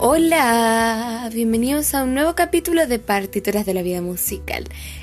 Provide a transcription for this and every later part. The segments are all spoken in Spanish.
Hola, bienvenidos a un nuevo capítulo de Partituras de la Vida Musical.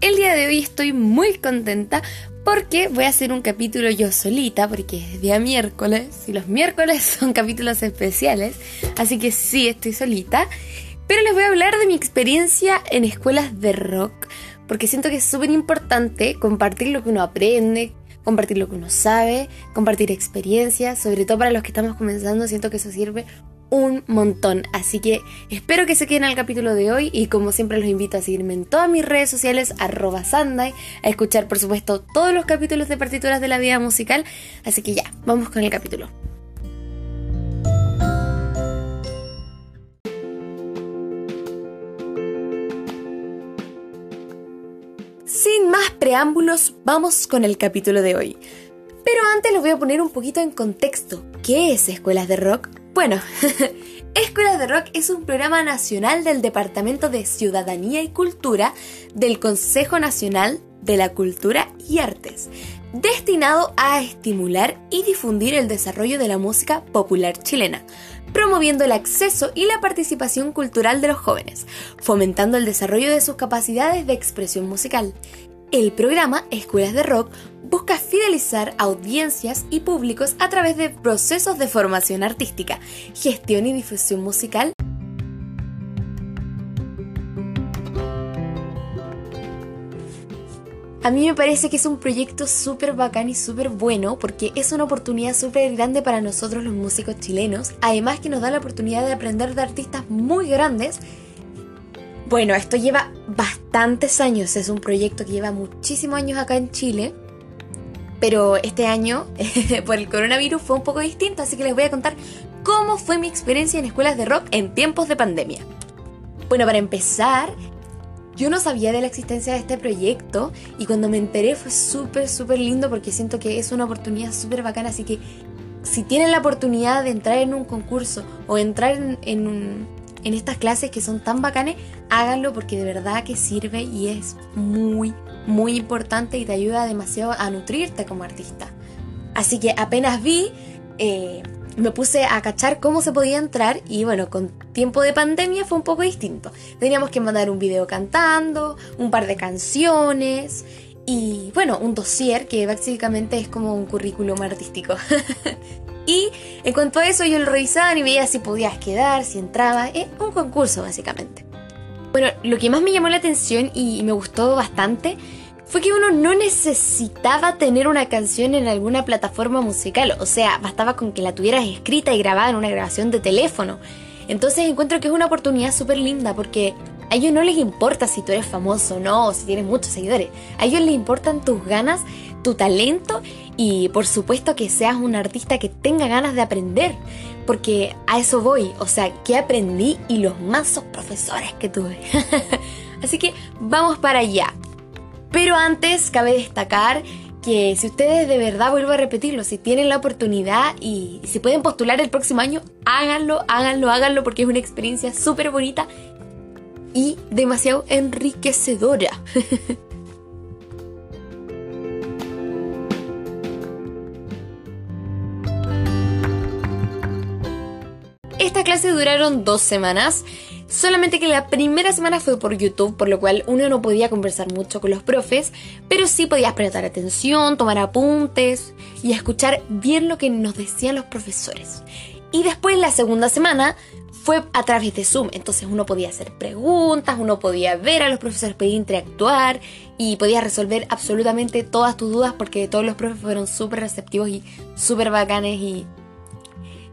El día de hoy estoy muy contenta porque voy a hacer un capítulo yo solita, porque es día miércoles y los miércoles son capítulos especiales, así que sí, estoy solita. Pero les voy a hablar de mi experiencia en escuelas de rock, porque siento que es súper importante compartir lo que uno aprende, compartir lo que uno sabe, compartir experiencias, sobre todo para los que estamos comenzando, siento que eso sirve un montón. Así que espero que se queden al capítulo de hoy y como siempre los invito a seguirme en todas mis redes sociales arroba a escuchar por supuesto todos los capítulos de partituras de la vida musical. Así que ya, vamos con el capítulo. Sin más preámbulos, vamos con el capítulo de hoy. Pero antes los voy a poner un poquito en contexto. ¿Qué es Escuelas de Rock? Bueno, Escuelas de Rock es un programa nacional del Departamento de Ciudadanía y Cultura del Consejo Nacional de la Cultura y Artes, destinado a estimular y difundir el desarrollo de la música popular chilena, promoviendo el acceso y la participación cultural de los jóvenes, fomentando el desarrollo de sus capacidades de expresión musical. El programa Escuelas de Rock busca fidelizar audiencias y públicos a través de procesos de formación artística, gestión y difusión musical. A mí me parece que es un proyecto súper bacán y súper bueno porque es una oportunidad súper grande para nosotros los músicos chilenos, además que nos da la oportunidad de aprender de artistas muy grandes bueno, esto lleva bastantes años, es un proyecto que lleva muchísimos años acá en Chile, pero este año por el coronavirus fue un poco distinto, así que les voy a contar cómo fue mi experiencia en escuelas de rock en tiempos de pandemia. Bueno, para empezar, yo no sabía de la existencia de este proyecto y cuando me enteré fue súper, súper lindo porque siento que es una oportunidad súper bacana, así que si tienen la oportunidad de entrar en un concurso o entrar en, un, en estas clases que son tan bacanes, háganlo porque de verdad que sirve y es muy, muy importante y te ayuda demasiado a nutrirte como artista. Así que apenas vi, eh, me puse a cachar cómo se podía entrar y bueno, con tiempo de pandemia fue un poco distinto. Teníamos que mandar un video cantando, un par de canciones y bueno, un dossier que básicamente es como un currículum artístico. Y en cuanto a eso, yo lo revisaba y veía si podías quedar, si entraba. Es un concurso, básicamente. Bueno, lo que más me llamó la atención y me gustó bastante fue que uno no necesitaba tener una canción en alguna plataforma musical. O sea, bastaba con que la tuvieras escrita y grabada en una grabación de teléfono. Entonces encuentro que es una oportunidad súper linda porque a ellos no les importa si tú eres famoso o no, o si tienes muchos seguidores. A ellos les importan tus ganas, tu talento y por supuesto que seas un artista que tenga ganas de aprender. Porque a eso voy, o sea, que aprendí y los mazos profesores que tuve. Así que vamos para allá. Pero antes cabe destacar que si ustedes de verdad, vuelvo a repetirlo, si tienen la oportunidad y si pueden postular el próximo año, háganlo, háganlo, háganlo porque es una experiencia súper bonita y demasiado enriquecedora. duraron dos semanas, solamente que la primera semana fue por YouTube, por lo cual uno no podía conversar mucho con los profes, pero sí podías prestar atención, tomar apuntes y escuchar bien lo que nos decían los profesores. Y después la segunda semana fue a través de Zoom, entonces uno podía hacer preguntas, uno podía ver a los profesores, podía interactuar y podía resolver absolutamente todas tus dudas porque todos los profes fueron súper receptivos y súper bacanes y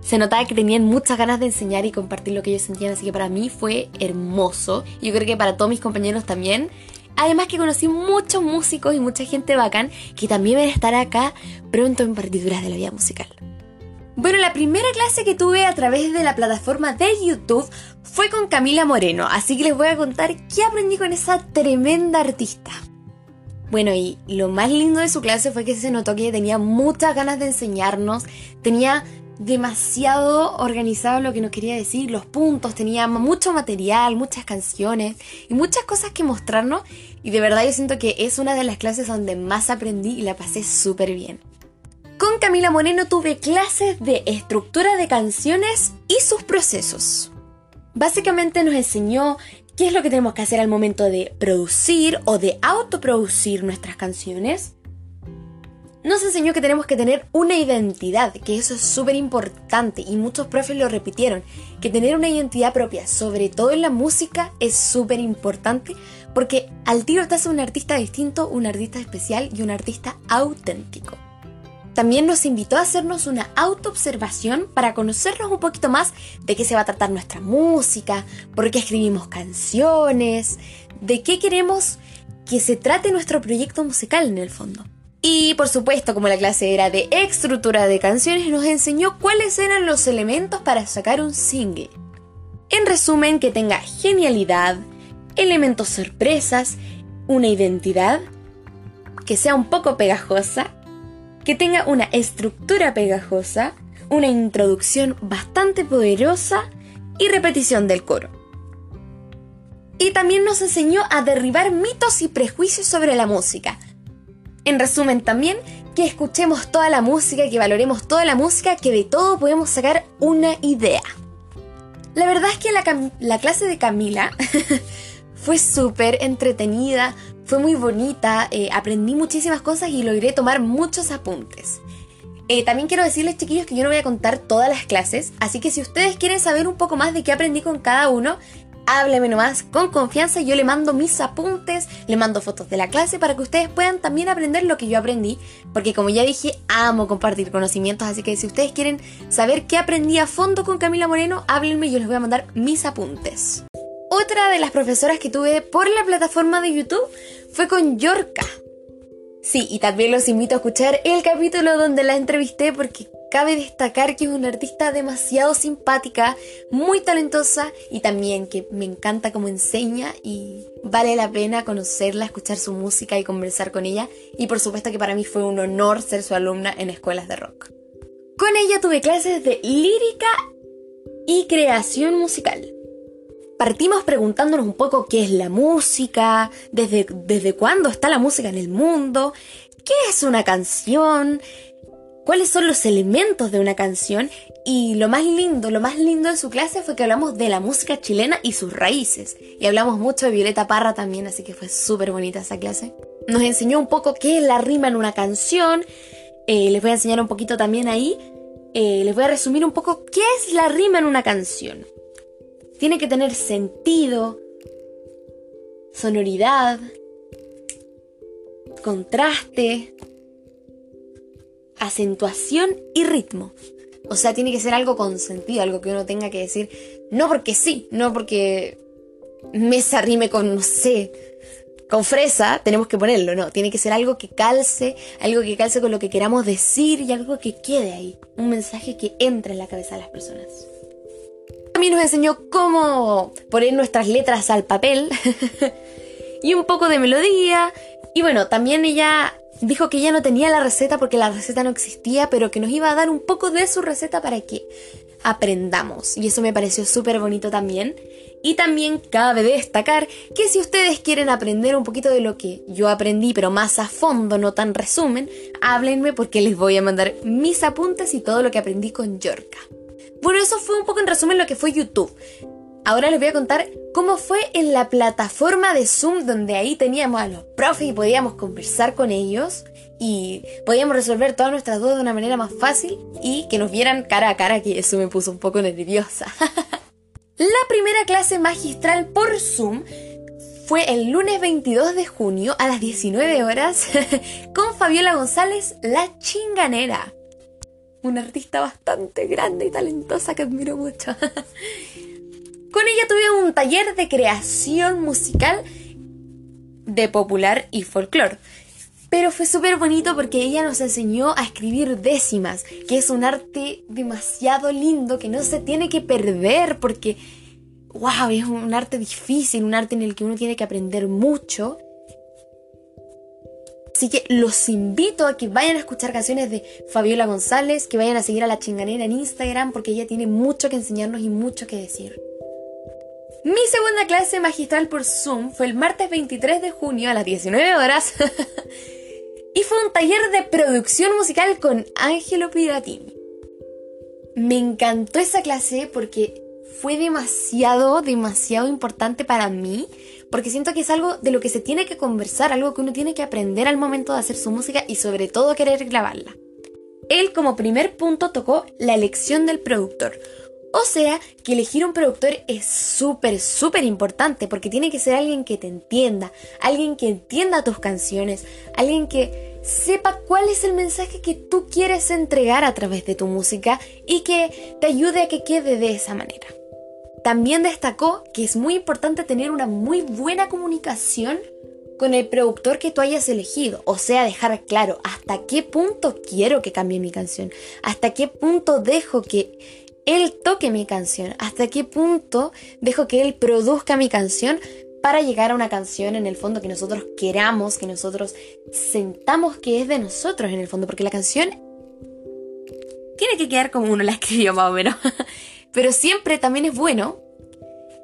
se notaba que tenían muchas ganas de enseñar y compartir lo que ellos sentían, así que para mí fue hermoso. Yo creo que para todos mis compañeros también. Además que conocí muchos músicos y mucha gente bacán que también van a estar acá pronto en partituras de la vida musical. Bueno, la primera clase que tuve a través de la plataforma de YouTube fue con Camila Moreno, así que les voy a contar qué aprendí con esa tremenda artista. Bueno, y lo más lindo de su clase fue que se notó que tenía muchas ganas de enseñarnos, tenía demasiado organizado lo que nos quería decir, los puntos, tenía mucho material, muchas canciones y muchas cosas que mostrarnos y de verdad yo siento que es una de las clases donde más aprendí y la pasé súper bien. Con Camila Moreno tuve clases de estructura de canciones y sus procesos. Básicamente nos enseñó qué es lo que tenemos que hacer al momento de producir o de autoproducir nuestras canciones. Nos enseñó que tenemos que tener una identidad, que eso es súper importante y muchos profes lo repitieron, que tener una identidad propia, sobre todo en la música, es súper importante porque al tiro te hace un artista distinto, un artista especial y un artista auténtico. También nos invitó a hacernos una autoobservación para conocernos un poquito más de qué se va a tratar nuestra música, por qué escribimos canciones, de qué queremos que se trate nuestro proyecto musical en el fondo. Y por supuesto, como la clase era de estructura de canciones, nos enseñó cuáles eran los elementos para sacar un single. En resumen, que tenga genialidad, elementos sorpresas, una identidad, que sea un poco pegajosa que tenga una estructura pegajosa, una introducción bastante poderosa y repetición del coro. Y también nos enseñó a derribar mitos y prejuicios sobre la música. En resumen también, que escuchemos toda la música, que valoremos toda la música, que de todo podemos sacar una idea. La verdad es que la, la clase de Camila fue súper entretenida, fue muy bonita, eh, aprendí muchísimas cosas y logré tomar muchos apuntes. Eh, también quiero decirles, chiquillos, que yo no voy a contar todas las clases, así que si ustedes quieren saber un poco más de qué aprendí con cada uno, hábleme nomás con confianza. Yo le mando mis apuntes, le mando fotos de la clase para que ustedes puedan también aprender lo que yo aprendí, porque como ya dije, amo compartir conocimientos, así que si ustedes quieren saber qué aprendí a fondo con Camila Moreno, háblenme y yo les voy a mandar mis apuntes. Otra de las profesoras que tuve por la plataforma de YouTube fue con Yorka. Sí, y también los invito a escuchar el capítulo donde la entrevisté porque cabe destacar que es una artista demasiado simpática, muy talentosa y también que me encanta cómo enseña y vale la pena conocerla, escuchar su música y conversar con ella. Y por supuesto que para mí fue un honor ser su alumna en escuelas de rock. Con ella tuve clases de lírica y creación musical partimos preguntándonos un poco qué es la música, desde, desde cuándo está la música en el mundo, qué es una canción, cuáles son los elementos de una canción y lo más lindo, lo más lindo de su clase fue que hablamos de la música chilena y sus raíces. Y hablamos mucho de Violeta Parra también, así que fue súper bonita esa clase. Nos enseñó un poco qué es la rima en una canción. Eh, les voy a enseñar un poquito también ahí. Eh, les voy a resumir un poco qué es la rima en una canción. Tiene que tener sentido, sonoridad, contraste, acentuación y ritmo. O sea, tiene que ser algo con sentido, algo que uno tenga que decir, no porque sí, no porque mesa rime con, no sé, con fresa, tenemos que ponerlo, no, tiene que ser algo que calce, algo que calce con lo que queramos decir y algo que quede ahí, un mensaje que entre en la cabeza de las personas también nos enseñó cómo poner nuestras letras al papel y un poco de melodía. Y bueno, también ella dijo que ya no tenía la receta porque la receta no existía, pero que nos iba a dar un poco de su receta para que aprendamos. Y eso me pareció súper bonito también. Y también cabe destacar que si ustedes quieren aprender un poquito de lo que yo aprendí, pero más a fondo, no tan resumen, háblenme porque les voy a mandar mis apuntes y todo lo que aprendí con Yorka. Bueno, eso fue un poco en resumen lo que fue YouTube. Ahora les voy a contar cómo fue en la plataforma de Zoom donde ahí teníamos a los profes y podíamos conversar con ellos y podíamos resolver todas nuestras dudas de una manera más fácil y que nos vieran cara a cara, que eso me puso un poco nerviosa. la primera clase magistral por Zoom fue el lunes 22 de junio a las 19 horas con Fabiola González, la chinganera una artista bastante grande y talentosa que admiro mucho. Con ella tuve un taller de creación musical de popular y folclore. Pero fue súper bonito porque ella nos enseñó a escribir décimas, que es un arte demasiado lindo que no se tiene que perder porque, wow, es un arte difícil, un arte en el que uno tiene que aprender mucho Así que los invito a que vayan a escuchar canciones de Fabiola González, que vayan a seguir a la chinganera en Instagram porque ella tiene mucho que enseñarnos y mucho que decir. Mi segunda clase magistral por Zoom fue el martes 23 de junio a las 19 horas y fue un taller de producción musical con Ángelo Piratini. Me encantó esa clase porque fue demasiado, demasiado importante para mí, porque siento que es algo de lo que se tiene que conversar, algo que uno tiene que aprender al momento de hacer su música y sobre todo querer grabarla. Él como primer punto tocó la elección del productor. O sea, que elegir un productor es súper, súper importante porque tiene que ser alguien que te entienda, alguien que entienda tus canciones, alguien que sepa cuál es el mensaje que tú quieres entregar a través de tu música y que te ayude a que quede de esa manera. También destacó que es muy importante tener una muy buena comunicación con el productor que tú hayas elegido, o sea, dejar claro hasta qué punto quiero que cambie mi canción, hasta qué punto dejo que él toque mi canción, hasta qué punto dejo que él produzca mi canción para llegar a una canción en el fondo que nosotros queramos, que nosotros sentamos que es de nosotros en el fondo, porque la canción tiene que quedar como uno la escribió más o menos. Pero siempre también es bueno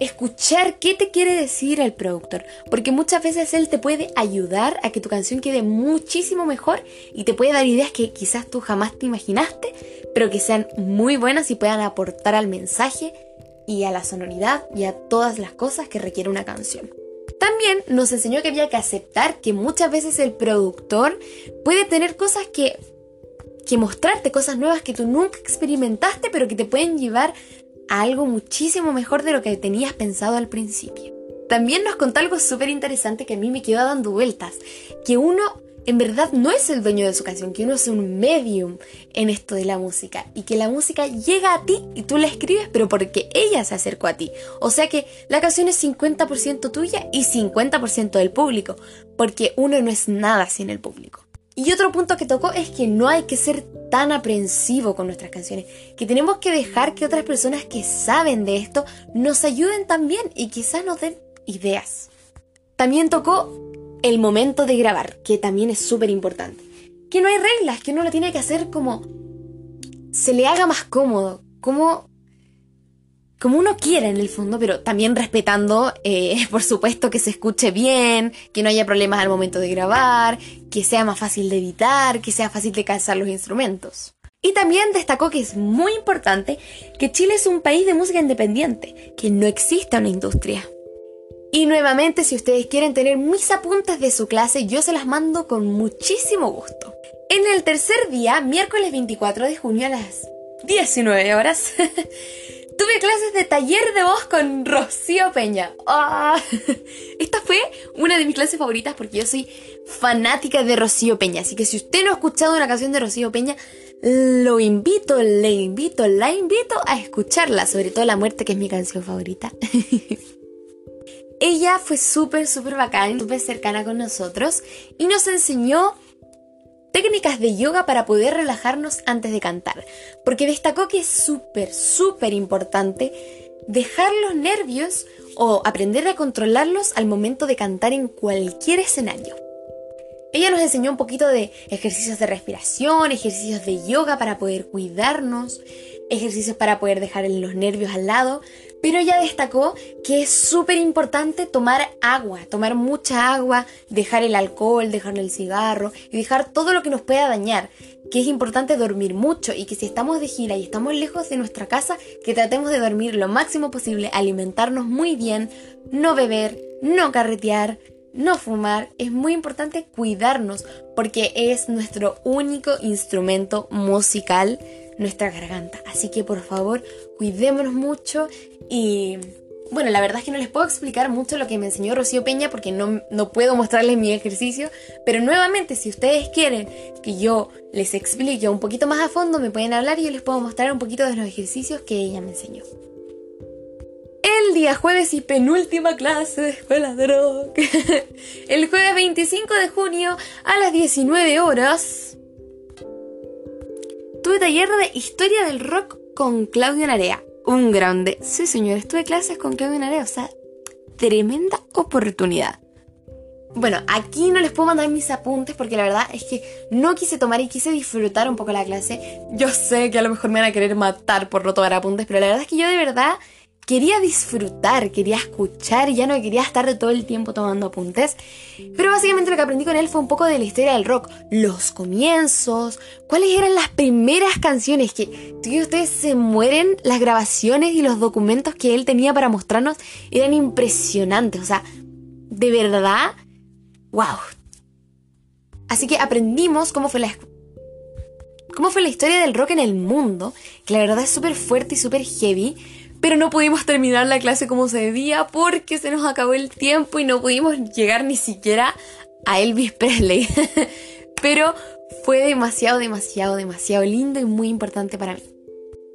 escuchar qué te quiere decir el productor, porque muchas veces él te puede ayudar a que tu canción quede muchísimo mejor y te puede dar ideas que quizás tú jamás te imaginaste, pero que sean muy buenas y puedan aportar al mensaje y a la sonoridad y a todas las cosas que requiere una canción. También nos enseñó que había que aceptar que muchas veces el productor puede tener cosas que que mostrarte cosas nuevas que tú nunca experimentaste, pero que te pueden llevar algo muchísimo mejor de lo que tenías pensado al principio. También nos contó algo súper interesante que a mí me quedó dando vueltas, que uno en verdad no es el dueño de su canción, que uno es un medium en esto de la música y que la música llega a ti y tú la escribes, pero porque ella se acercó a ti. O sea que la canción es 50% tuya y 50% del público, porque uno no es nada sin el público. Y otro punto que tocó es que no hay que ser tan aprensivo con nuestras canciones, que tenemos que dejar que otras personas que saben de esto nos ayuden también y quizás nos den ideas. También tocó el momento de grabar, que también es súper importante. Que no hay reglas, que uno lo tiene que hacer como se le haga más cómodo, como como uno quiera en el fondo, pero también respetando, eh, por supuesto, que se escuche bien, que no haya problemas al momento de grabar, que sea más fácil de editar, que sea fácil de calzar los instrumentos. Y también destacó que es muy importante que Chile es un país de música independiente, que no exista una industria. Y nuevamente, si ustedes quieren tener mis apuntes de su clase, yo se las mando con muchísimo gusto. En el tercer día, miércoles 24 de junio a las 19 horas, Tuve clases de taller de voz con Rocío Peña. Ah, esta fue una de mis clases favoritas porque yo soy fanática de Rocío Peña. Así que si usted no ha escuchado una canción de Rocío Peña, lo invito, le invito, la invito a escucharla. Sobre todo La Muerte, que es mi canción favorita. Ella fue súper, súper bacán, súper cercana con nosotros y nos enseñó técnicas de yoga para poder relajarnos antes de cantar, porque destacó que es súper, súper importante dejar los nervios o aprender a controlarlos al momento de cantar en cualquier escenario. Ella nos enseñó un poquito de ejercicios de respiración, ejercicios de yoga para poder cuidarnos, ejercicios para poder dejar los nervios al lado, pero ella destacó que es súper importante tomar agua, tomar mucha agua, dejar el alcohol, dejar el cigarro y dejar todo lo que nos pueda dañar. Que es importante dormir mucho y que si estamos de gira y estamos lejos de nuestra casa, que tratemos de dormir lo máximo posible, alimentarnos muy bien, no beber, no carretear, no fumar. Es muy importante cuidarnos porque es nuestro único instrumento musical nuestra garganta. Así que por favor, cuidémonos mucho y bueno, la verdad es que no les puedo explicar mucho lo que me enseñó Rocío Peña porque no, no, puedo mostrarles mi ejercicio, pero nuevamente si ustedes quieren que yo les explique un poquito más a fondo, me pueden hablar y yo les puedo mostrar un poquito de los ejercicios que ella me enseñó. El día jueves y penúltima clase de escuela de rock. El jueves 25 de junio a las 19 horas Tuve taller de historia del rock con Claudio Narea. Un grande. Sí, señor, tuve clases con Claudio Narea. O sea, tremenda oportunidad. Bueno, aquí no les puedo mandar mis apuntes porque la verdad es que no quise tomar y quise disfrutar un poco la clase. Yo sé que a lo mejor me van a querer matar por no tomar apuntes, pero la verdad es que yo de verdad quería disfrutar, quería escuchar, ya no quería estar todo el tiempo tomando apuntes. Pero básicamente lo que aprendí con él fue un poco de la historia del rock, los comienzos, cuáles eran las primeras canciones que, y ustedes se mueren, las grabaciones y los documentos que él tenía para mostrarnos eran impresionantes, o sea, de verdad, wow. Así que aprendimos cómo fue la cómo fue la historia del rock en el mundo, que la verdad es súper fuerte y súper heavy, pero no pudimos terminar la clase como se debía porque se nos acabó el tiempo y no pudimos llegar ni siquiera a Elvis Presley. pero fue demasiado, demasiado, demasiado lindo y muy importante para mí.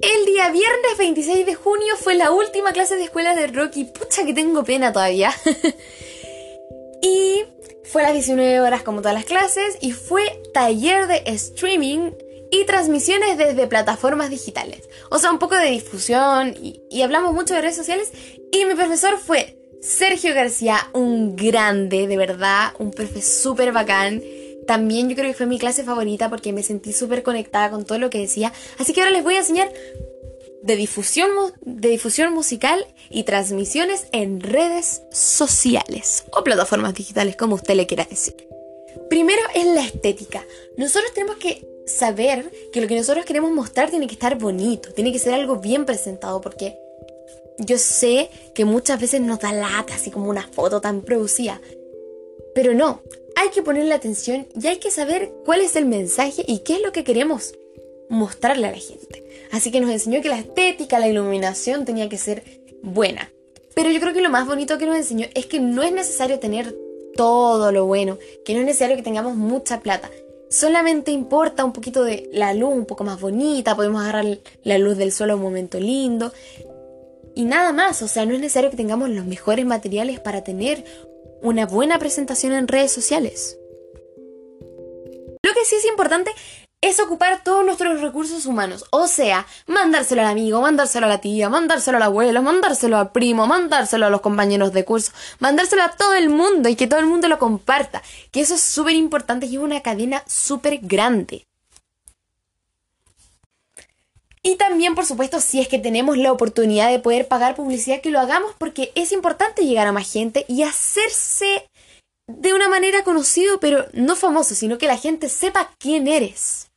El día viernes 26 de junio fue la última clase de escuela de rock y pucha que tengo pena todavía. y fue a las 19 horas como todas las clases y fue taller de streaming y transmisiones desde plataformas digitales. O sea, un poco de difusión y, hablamos mucho de redes sociales. Y mi profesor fue Sergio García, un grande, de verdad, un profe súper bacán. También yo creo que fue mi clase favorita porque me sentí súper conectada con todo lo que decía. Así que ahora les voy a enseñar de difusión, de difusión musical y transmisiones en redes sociales o plataformas digitales, como usted le quiera decir. Primero es la estética. Nosotros tenemos que saber que lo que nosotros queremos mostrar tiene que estar bonito, tiene que ser algo bien presentado, porque yo sé que muchas veces nos da lata, así como una foto tan producida. Pero no, hay que ponerle atención y hay que saber cuál es el mensaje y qué es lo que queremos mostrarle a la gente. Así que nos enseñó que la estética, la iluminación tenía que ser buena. Pero yo creo que lo más bonito que nos enseñó es que no es necesario tener todo lo bueno, que no es necesario que tengamos mucha plata, solamente importa un poquito de la luz un poco más bonita, podemos agarrar la luz del sol a un momento lindo. Y nada más, o sea, no es necesario que tengamos los mejores materiales para tener una buena presentación en redes sociales. Lo que sí es importante es ocupar todos nuestros recursos humanos. O sea, mandárselo al amigo, mandárselo a la tía, mandárselo al abuelo, mandárselo al primo, mandárselo a los compañeros de curso, mandárselo a todo el mundo y que todo el mundo lo comparta. Que eso es súper importante y es una cadena súper grande. Y también, por supuesto, si es que tenemos la oportunidad de poder pagar publicidad, que lo hagamos porque es importante llegar a más gente y hacerse de una manera conocido, pero no famoso, sino que la gente sepa quién eres.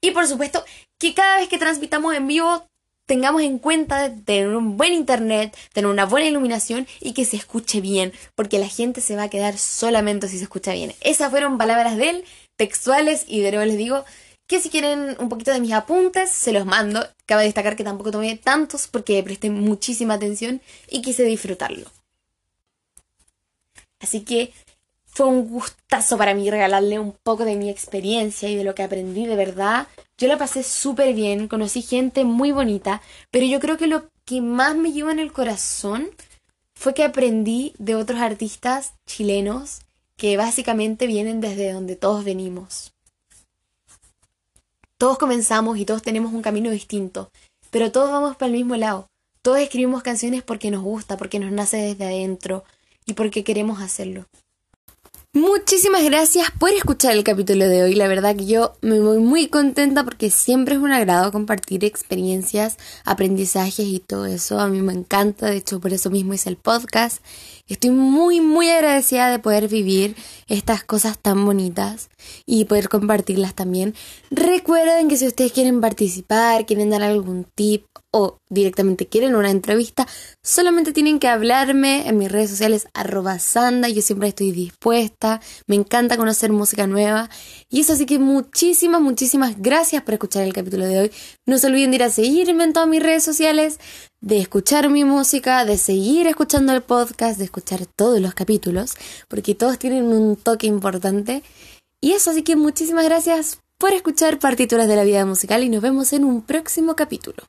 Y por supuesto, que cada vez que transmitamos en vivo tengamos en cuenta tener un buen internet, tener una buena iluminación y que se escuche bien, porque la gente se va a quedar solamente si se escucha bien. Esas fueron palabras de él, textuales, y de nuevo les digo que si quieren un poquito de mis apuntes, se los mando. Cabe destacar que tampoco tomé tantos porque presté muchísima atención y quise disfrutarlo. Así que fue un gustazo para mí regalarle un poco de mi experiencia y de lo que aprendí de verdad. Yo la pasé súper bien, conocí gente muy bonita, pero yo creo que lo que más me llevó en el corazón fue que aprendí de otros artistas chilenos que básicamente vienen desde donde todos venimos. Todos comenzamos y todos tenemos un camino distinto, pero todos vamos para el mismo lado. Todos escribimos canciones porque nos gusta, porque nos nace desde adentro y porque queremos hacerlo. Muchísimas gracias por escuchar el capítulo de hoy. La verdad que yo me voy muy contenta porque siempre es un agrado compartir experiencias, aprendizajes y todo eso. A mí me encanta, de hecho por eso mismo hice el podcast. Estoy muy, muy agradecida de poder vivir estas cosas tan bonitas y poder compartirlas también. Recuerden que si ustedes quieren participar, quieren dar algún tip o directamente quieren una entrevista, solamente tienen que hablarme en mis redes sociales arroba sanda, yo siempre estoy dispuesta, me encanta conocer música nueva y eso así que muchísimas, muchísimas gracias por escuchar el capítulo de hoy. No se olviden de ir a seguirme en todas mis redes sociales, de escuchar mi música, de seguir escuchando el podcast, de escuchar todos los capítulos, porque todos tienen un toque importante. Y eso así que muchísimas gracias por escuchar partituras de la vida musical y nos vemos en un próximo capítulo.